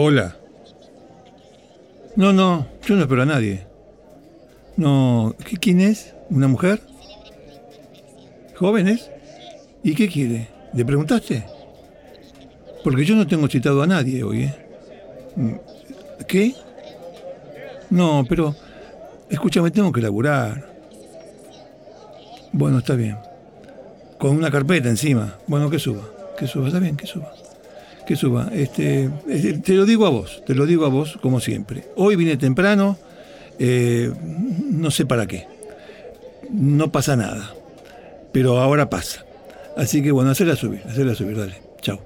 Hola. No, no, yo no espero a nadie. No, ¿qué- ¿quién es? ¿Una mujer? ¿Jóvenes? ¿Y qué quiere? ¿Le preguntaste? Porque yo no tengo citado a nadie hoy, ¿eh? ¿Qué? No, pero... Escúchame, tengo que laburar. Bueno, está bien. Con una carpeta encima. Bueno, que suba. Que suba, está bien, que suba. Que suba. Este, te lo digo a vos, te lo digo a vos como siempre. Hoy vine temprano, eh, no sé para qué. No pasa nada. Pero ahora pasa. Así que bueno, hacerla subir, hacerla subir, dale. Chao.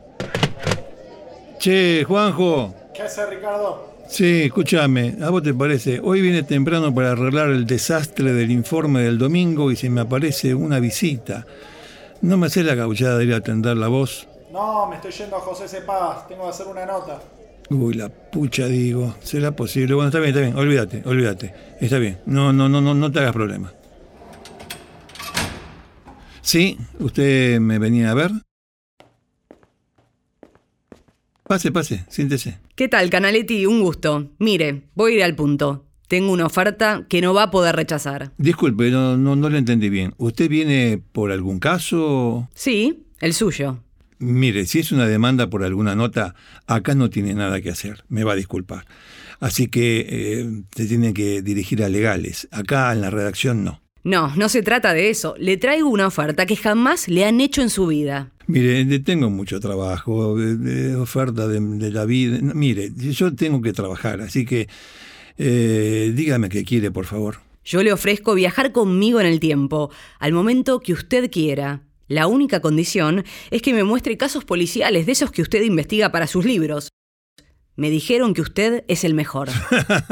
Che, Juanjo. ¿Qué hace Ricardo? Sí, escúchame, ¿a vos te parece? Hoy vine temprano para arreglar el desastre del informe del domingo y se me aparece una visita. ¿No me haces la gauchada de ir a atender la voz? No, me estoy yendo a José Cepaz. Tengo que hacer una nota. Uy, la pucha, digo. ¿Será posible? Bueno, está bien, está bien. Olvídate, olvídate. Está bien. No, no, no, no, no te hagas problema. Sí, usted me venía a ver. Pase, pase, siéntese. ¿Qué tal, Canaletti? Un gusto. Mire, voy a ir al punto. Tengo una oferta que no va a poder rechazar. Disculpe, no, no, no le entendí bien. ¿Usted viene por algún caso? Sí, el suyo. Mire, si es una demanda por alguna nota, acá no tiene nada que hacer. Me va a disculpar. Así que eh, se tiene que dirigir a legales. Acá en la redacción no. No, no se trata de eso. Le traigo una oferta que jamás le han hecho en su vida. Mire, tengo mucho trabajo, de, de oferta de, de la vida. Mire, yo tengo que trabajar, así que eh, dígame qué quiere, por favor. Yo le ofrezco viajar conmigo en el tiempo, al momento que usted quiera. La única condición es que me muestre casos policiales de esos que usted investiga para sus libros. Me dijeron que usted es el mejor.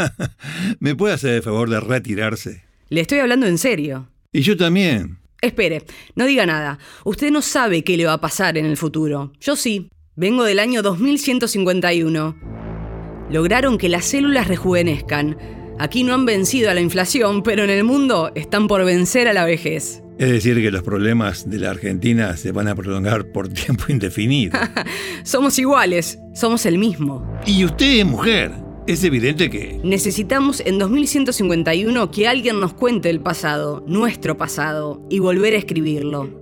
¿Me puede hacer el favor de retirarse? Le estoy hablando en serio. Y yo también. Espere, no diga nada. Usted no sabe qué le va a pasar en el futuro. Yo sí. Vengo del año 2151. Lograron que las células rejuvenezcan. Aquí no han vencido a la inflación, pero en el mundo están por vencer a la vejez. Es decir, que los problemas de la Argentina se van a prolongar por tiempo indefinido. Somos iguales, somos el mismo. y usted es mujer. Es evidente que... Necesitamos en 2151 que alguien nos cuente el pasado, nuestro pasado, y volver a escribirlo.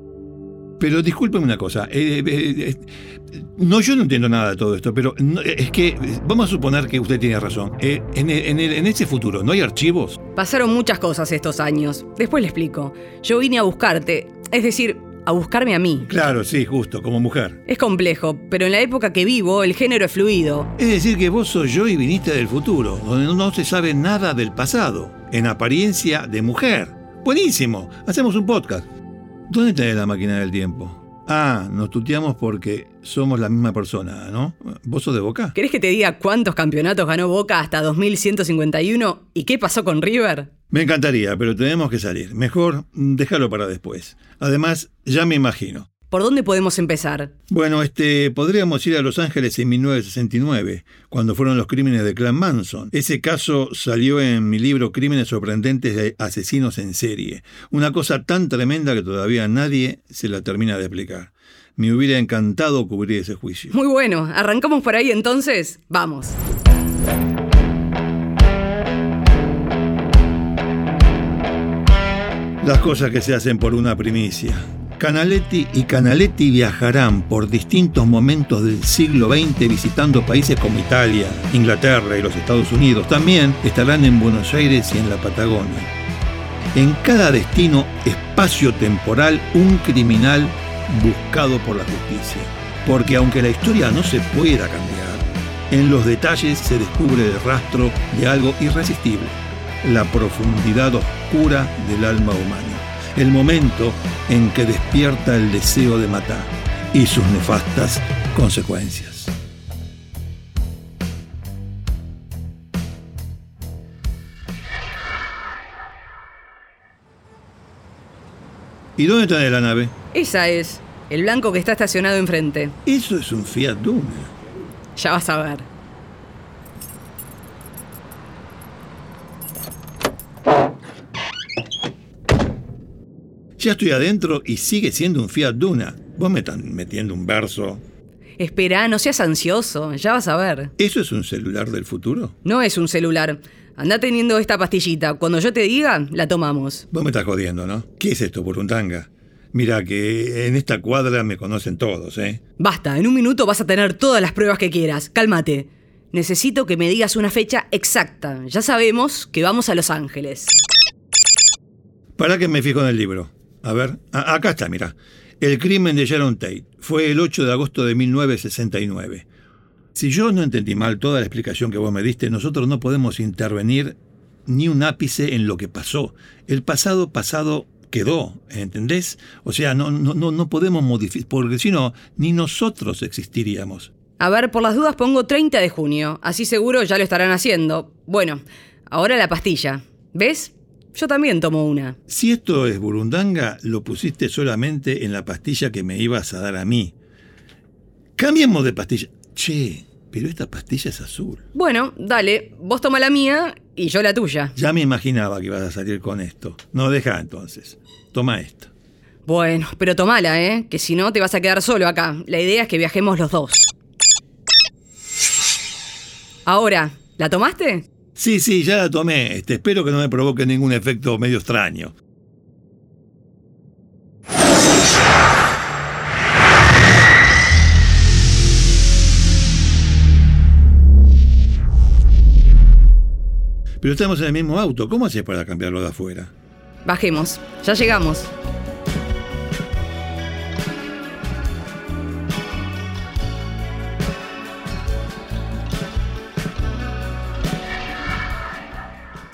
Pero discúlpeme una cosa. eh, eh, eh, no, yo no entiendo nada de todo esto, pero no, eh, es que eh, vamos a suponer que usted tiene razón. Eh, en, en ese futuro, ¿no hay archivos? Pasaron muchas cosas estos años. Después le explico. Yo vine a buscarte, es decir, a buscarme a mí. Claro, sí, justo, como mujer. Es complejo, pero en la época que vivo el género es fluido. Es decir, que vos sos yo y viniste del futuro, donde no se sabe nada del pasado, en apariencia de mujer. Buenísimo, hacemos un podcast. ¿Dónde tenés la máquina del tiempo? Ah, nos tuteamos porque somos la misma persona, ¿no? ¿Vos sos de Boca? ¿Querés que te diga cuántos campeonatos ganó Boca hasta 2151 y qué pasó con River? Me encantaría, pero tenemos que salir. Mejor déjalo para después. Además, ya me imagino. ¿Por dónde podemos empezar? Bueno, este, podríamos ir a Los Ángeles en 1969, cuando fueron los crímenes de Clan Manson. Ese caso salió en mi libro Crímenes sorprendentes de asesinos en serie. Una cosa tan tremenda que todavía nadie se la termina de explicar. Me hubiera encantado cubrir ese juicio. Muy bueno, arrancamos por ahí entonces. Vamos. Las cosas que se hacen por una primicia. Canaletti y Canaletti viajarán por distintos momentos del siglo XX visitando países como Italia, Inglaterra y los Estados Unidos. También estarán en Buenos Aires y en la Patagonia. En cada destino espacio-temporal un criminal buscado por la justicia. Porque aunque la historia no se pueda cambiar, en los detalles se descubre el rastro de algo irresistible, la profundidad oscura del alma humana, el momento en que despierta el deseo de matar y sus nefastas consecuencias. ¿Y dónde está la nave? Esa es, el blanco que está estacionado enfrente. Eso es un Fiat Duna. Ya vas a ver. Ya estoy adentro y sigue siendo un Fiat Duna. Vos me están metiendo un verso. Espera, no seas ansioso, ya vas a ver. ¿Eso es un celular del futuro? No es un celular. Anda teniendo esta pastillita. Cuando yo te diga, la tomamos. Vos me estás jodiendo, ¿no? ¿Qué es esto, Burundanga? Mira que en esta cuadra me conocen todos, ¿eh? Basta, en un minuto vas a tener todas las pruebas que quieras. Cálmate. Necesito que me digas una fecha exacta. Ya sabemos que vamos a Los Ángeles. Para que me fijo en el libro. A ver, acá está, mira. El crimen de Sharon Tate fue el 8 de agosto de 1969. Si yo no entendí mal toda la explicación que vos me diste, nosotros no podemos intervenir ni un ápice en lo que pasó. El pasado pasado quedó, ¿entendés? O sea, no, no, no, no podemos modificar, porque si no, ni nosotros existiríamos. A ver, por las dudas pongo 30 de junio. Así seguro ya lo estarán haciendo. Bueno, ahora la pastilla. ¿Ves? Yo también tomo una. Si esto es burundanga, lo pusiste solamente en la pastilla que me ibas a dar a mí. Cambiemos de pastilla. Che, pero esta pastilla es azul. Bueno, dale, vos toma la mía y yo la tuya. Ya me imaginaba que ibas a salir con esto. No, deja entonces. Toma esta. Bueno, pero tomala, ¿eh? Que si no te vas a quedar solo acá. La idea es que viajemos los dos. Ahora, ¿la tomaste? Sí, sí, ya la tomé. Este, espero que no me provoque ningún efecto medio extraño. Pero estamos en el mismo auto. ¿Cómo haces para cambiarlo de afuera? Bajemos, ya llegamos.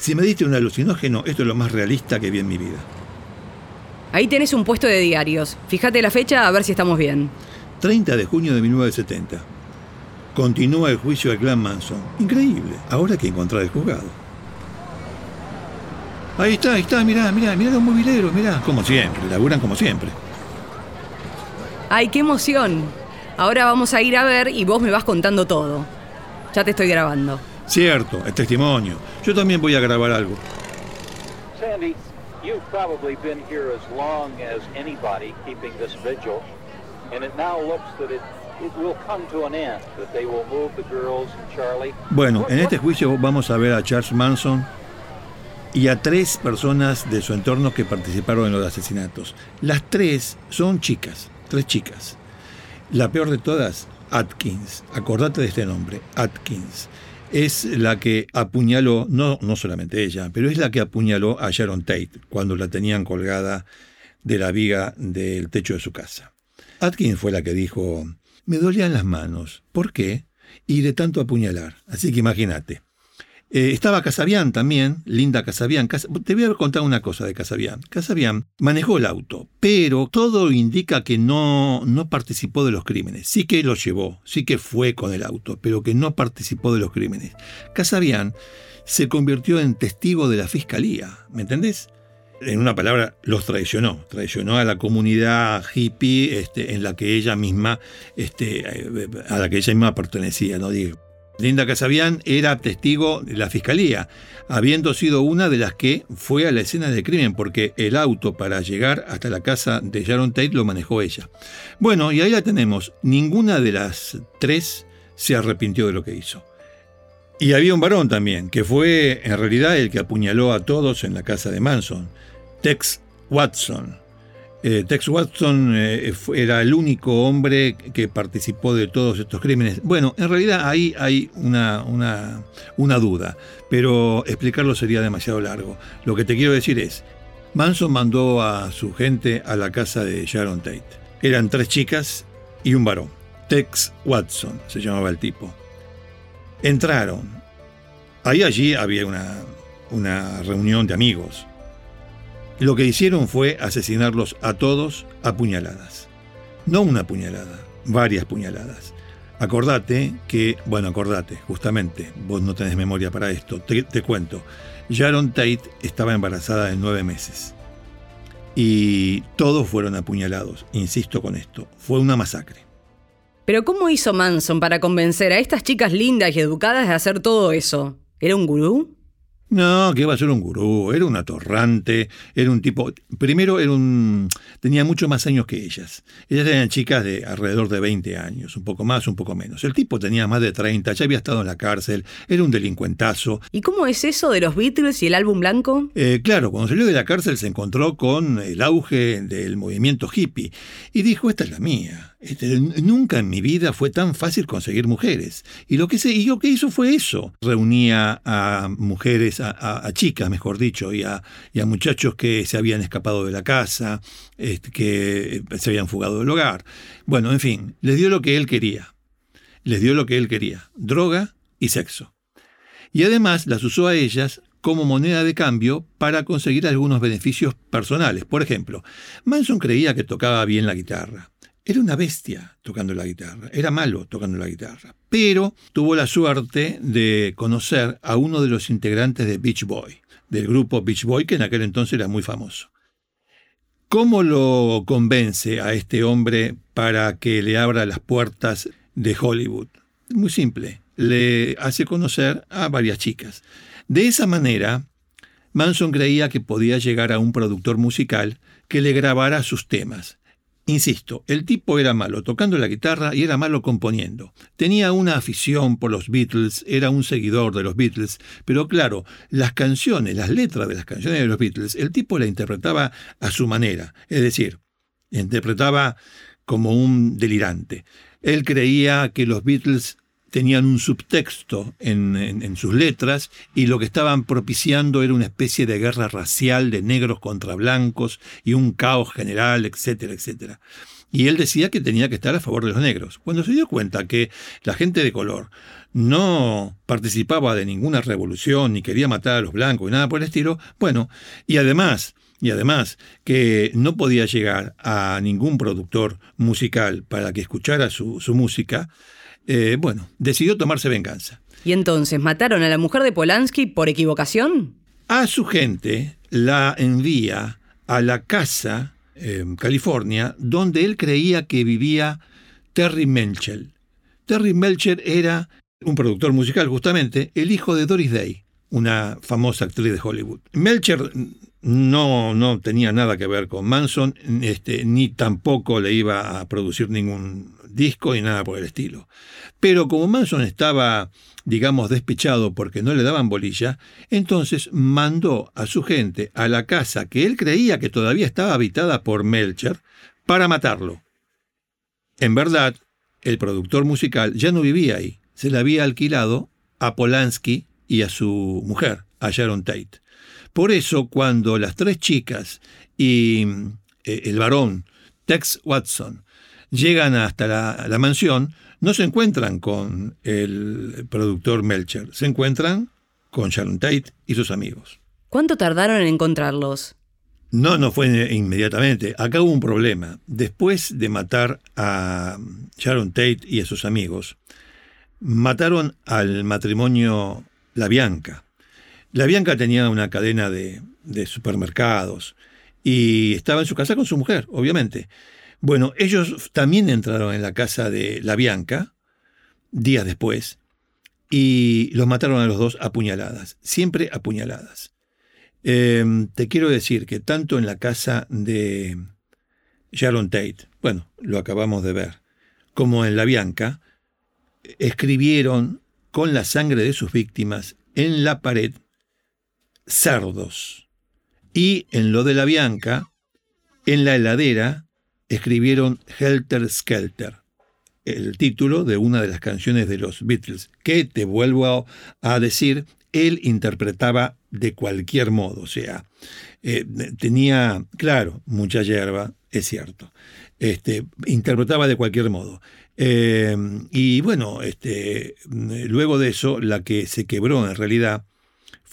Si me diste un alucinógeno, esto es lo más realista que vi en mi vida. Ahí tenés un puesto de diarios. Fíjate la fecha a ver si estamos bien. 30 de junio de 1970. Continúa el juicio del clan Manson. Increíble. Ahora hay que encontrar el juzgado. Ahí está, ahí está, mirá, mirá, mirá los mobileros, mirá. Como siempre, laburan como siempre. ¡Ay, qué emoción! Ahora vamos a ir a ver y vos me vas contando todo. Ya te estoy grabando. Cierto, es testimonio. Yo también voy a grabar algo. Sandy, you've probably been here as long as anybody keeping this vigil, and it now looks that it, it will come to an end, that they will move the girls and Charlie. Bueno, en este juicio vamos a ver a Charles Manson y a tres personas de su entorno que participaron en los asesinatos. Las tres son chicas, tres chicas. La peor de todas, Atkins. Acordate de este nombre, Atkins. Es la que apuñaló, no, no solamente ella, pero es la que apuñaló a Sharon Tate cuando la tenían colgada de la viga del techo de su casa. Atkins fue la que dijo, me dolían las manos. ¿Por qué? Y de tanto apuñalar. Así que imagínate. Eh, estaba Casabian también, Linda Casabian. Cas- Te voy a contar una cosa de Casabian. Casabian manejó el auto, pero todo indica que no, no participó de los crímenes. Sí que lo llevó, sí que fue con el auto, pero que no participó de los crímenes. Casabian se convirtió en testigo de la fiscalía, ¿me entendés? En una palabra, los traicionó. Traicionó a la comunidad hippie este, en la que ella misma, este, eh, a la que ella misma pertenecía, ¿no? Digo, Linda Casabian era testigo de la fiscalía, habiendo sido una de las que fue a la escena del crimen, porque el auto para llegar hasta la casa de Sharon Tate lo manejó ella. Bueno, y ahí la tenemos. Ninguna de las tres se arrepintió de lo que hizo. Y había un varón también, que fue en realidad el que apuñaló a todos en la casa de Manson, Tex Watson. Eh, Tex Watson eh, era el único hombre que participó de todos estos crímenes. Bueno, en realidad ahí hay una, una, una duda, pero explicarlo sería demasiado largo. Lo que te quiero decir es, Manson mandó a su gente a la casa de Sharon Tate. Eran tres chicas y un varón. Tex Watson se llamaba el tipo. Entraron. Ahí allí había una, una reunión de amigos. Lo que hicieron fue asesinarlos a todos a puñaladas. No una puñalada, varias puñaladas. Acordate que, bueno, acordate, justamente, vos no tenés memoria para esto, te, cuento. Sharon Tate estaba embarazada de nueve meses. Y todos fueron apuñalados, insisto con esto, fue una masacre. Pero ¿cómo hizo Manson para convencer a estas chicas lindas y educadas de hacer todo eso? ¿Era un gurú? No, que iba a ser un gurú, era un atorrante, era un tipo, primero era un, tenía mucho más años que ellas. Ellas eran chicas de alrededor de 20 años, un poco más, un poco menos. El tipo tenía más de 30, ya había estado en la cárcel, era un delincuentazo. ¿Y cómo es eso de los Beatles y el álbum blanco? Eh, claro, cuando salió de la cárcel se encontró con el auge del movimiento hippie y dijo, esta es la mía. Este, nunca en mi vida fue tan fácil conseguir mujeres. Y lo que, se, y lo que hizo fue eso. Reunía a mujeres, a, chicas, mejor dicho, y a, muchachos que se habían escapado de la casa, este, que se habían fugado del hogar. Bueno, en fin, les dio lo que él quería. Les dio lo que él quería, droga y sexo. Y además las usó a ellas como moneda de cambio para conseguir algunos beneficios personales. Por ejemplo, Manson creía que tocaba bien la guitarra. Era una bestia tocando la guitarra, era malo tocando la guitarra, pero tuvo la suerte de conocer a uno de los integrantes de Beach Boy, del grupo Beach Boy, que en aquel entonces era muy famoso. ¿Cómo lo convence a este hombre para que le abra las puertas de Hollywood? Muy simple, le hace conocer a varias chicas. De esa manera, Manson creía que podía llegar a un productor musical que le grabara sus temas Insisto, el tipo era malo tocando la guitarra y era malo componiendo. Tenía una afición por los Beatles, era un seguidor de los Beatles, pero claro, las canciones, las letras de las canciones de los Beatles, el tipo la interpretaba a su manera, es decir, interpretaba como un delirante. Él creía que los Beatles tenían un subtexto en, sus letras y lo que estaban propiciando era una especie de guerra racial de negros contra blancos y un caos general, etcétera, etcétera. Y él decía que tenía que estar a favor de los negros. Cuando se dio cuenta que la gente de color no participaba de ninguna revolución ni quería matar a los blancos y nada por el estilo, bueno, y además y además que no podía llegar a ningún productor musical para que escuchara su, su música, eh, bueno, decidió tomarse venganza. ¿Y entonces mataron a la mujer de Polanski por equivocación? A su gente la envía a la casa en California donde él creía que vivía Terry Melcher. Terry Melcher era un productor musical, justamente, el hijo de Doris Day, una famosa actriz de Hollywood. Melcher no, no tenía nada que ver con Manson, este, ni tampoco le iba a producir ningún disco y nada por el estilo. Pero como Manson estaba, digamos, despechado porque no le daban bolilla, entonces mandó a su gente a la casa que él creía que todavía estaba habitada por Melcher para matarlo. En verdad, el productor musical ya no vivía ahí, se la había alquilado a Polanski y a su mujer, a Sharon Tate. Por eso, cuando las tres chicas y eh, el varón, Tex Watson, llegan hasta la, mansión, no se encuentran con el productor Melcher, se encuentran con Sharon Tate y sus amigos. ¿Cuánto tardaron en encontrarlos? No, no fue inmediatamente. Acá hubo un problema. Después de matar a Sharon Tate y a sus amigos, mataron al matrimonio La Bianca. La Bianca tenía una cadena de, supermercados y estaba en su casa con su mujer, obviamente. Bueno, ellos también entraron en la casa de la Bianca días después y los mataron a los dos a puñaladas, siempre a puñaladas. Em, te quiero decir que tanto en la casa de Sharon Tate, bueno, lo acabamos de ver, como en la Bianca, escribieron con la sangre de sus víctimas en la pared cerdos. Y en lo de la Bianca, en la heladera, escribieron Helter Skelter, el título de una de las canciones de los Beatles, que te vuelvo a decir, él interpretaba de cualquier modo, o sea, eh, tenía, claro, mucha hierba, es cierto, este, interpretaba de cualquier modo. Eh, y bueno, este, luego de eso, la que se quebró en realidad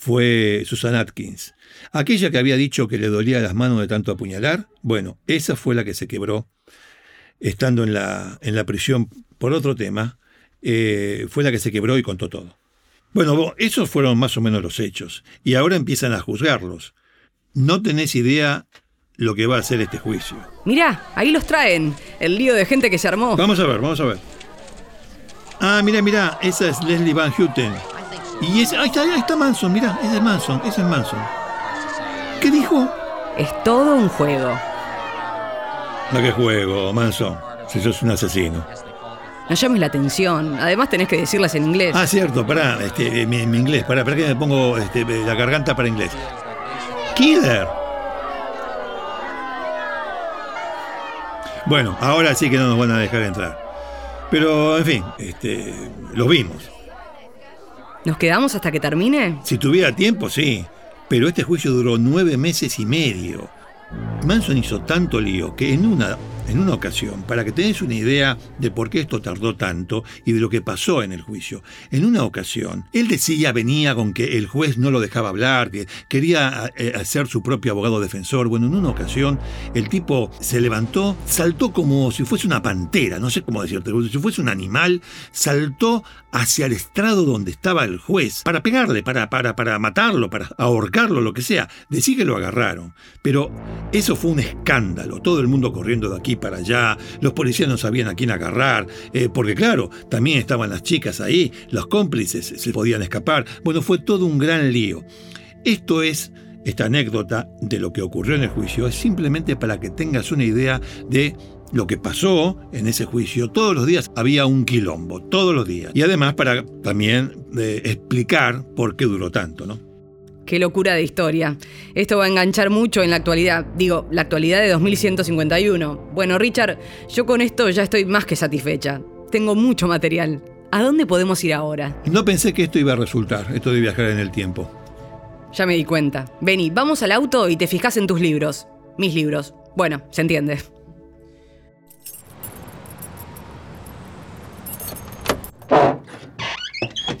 fue Susan Atkins. Aquella que había dicho que le dolía las manos de tanto apuñalar, bueno, esa fue la que se quebró estando en la, en la prisión por otro tema, eh, fue la que se quebró y contó todo. Bueno, esos fueron más o menos los hechos, y ahora empiezan a juzgarlos. No tenés idea lo que va a ser este juicio. Mirá, ahí los traen, el lío de gente que se armó. Vamos a ver, vamos a ver. Ah, mira, mira, esa es Leslie Van Houten Y ese, ahí está, ahí está Manson, mirá, ese es Manson, ese es Manson. ¿Qué dijo? Es todo un juego. No, qué juego, Manson, si sos un asesino. No llames la atención. Además tenés que decirlas en inglés. Ah, cierto, pará, este, mi, mi inglés, pará, pará que me pongo este, la garganta para inglés. Killer. Bueno, ahora sí que no nos van a dejar entrar. Pero, en fin, este, los vimos. ¿Nos quedamos hasta que termine? Si tuviera tiempo, sí. Pero este juicio duró nueve meses y medio. Manson hizo tanto lío que en una, en una ocasión, para que tenés una idea de por qué esto tardó tanto y de lo que pasó en el juicio, en una ocasión, él decía, venía con que el juez no lo dejaba hablar, que quería eh, hacer su propio abogado defensor. Bueno, en una ocasión el tipo se levantó, saltó como si fuese una pantera, no sé cómo decirte, como si fuese un animal, saltó hacia el estrado donde estaba el juez para pegarle, para, para, para matarlo, para ahorcarlo, lo que sea. Decí que lo agarraron. Pero eso fue un escándalo, todo el mundo corriendo de aquí para allá, los policías no sabían a quién agarrar, eh, porque claro, también estaban las chicas ahí, los cómplices se podían escapar. Bueno, fue todo un gran lío. Esto es, esta anécdota de lo que ocurrió en el juicio, es simplemente para que tengas una idea de lo que pasó en ese juicio. Todos los días había un quilombo, todos los días. Y además para también eh, explicar por qué duró tanto, ¿no? Qué locura de historia. Esto va a enganchar mucho en la actualidad. Digo, la actualidad de 2151. Bueno, Richard, yo con esto ya estoy más que satisfecha. Tengo mucho material. ¿A dónde podemos ir ahora? No pensé que esto iba a resultar, esto de viajar en el tiempo. Ya me di cuenta. Vení, vamos al auto y te fijas en tus libros. Mis libros. Bueno, se entiende.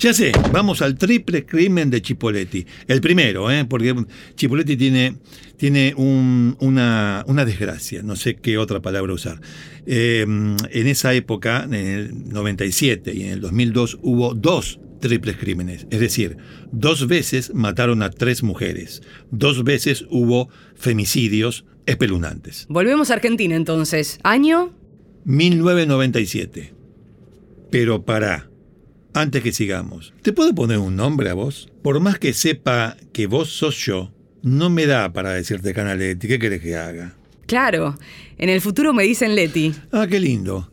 Ya sé, vamos al triple crimen de Chipoletti. El primero, ¿eh? porque Chipoletti tiene, tiene un- una, una desgracia, no sé qué otra palabra usar. Eh, en esa época, en el 97 y en el 2002, hubo dos triples crímenes. Es decir, dos veces mataron a tres mujeres. Dos veces hubo femicidios espeluznantes. Volvemos a Argentina entonces. ¿Año? 1997. Pero para, antes que sigamos, ¿te puedo poner un nombre a vos? Por más que sepa que vos sos yo, no me da para decirte Canaletti. ¿Qué querés que haga? Claro. En el futuro me dicen Leti. Ah, qué lindo.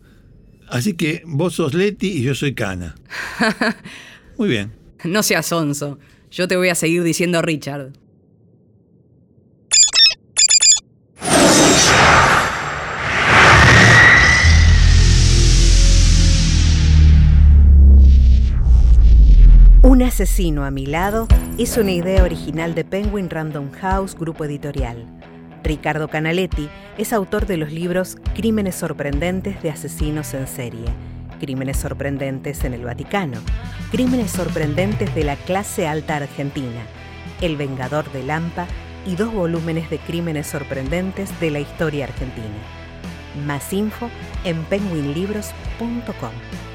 Así que vos sos Leti y yo soy Cana. Muy bien. No seas sonso. Yo te voy a seguir diciendo Richard. Asesino a mi lado es una idea original de Penguin Random House Grupo Editorial. Ricardo Canaletti es autor de los libros Crímenes sorprendentes de asesinos en serie, Crímenes sorprendentes en el Vaticano, Crímenes sorprendentes de la clase alta argentina, El Vengador de Lampa y dos volúmenes de Crímenes sorprendentes de la historia argentina. Más info en penguinlibros.com.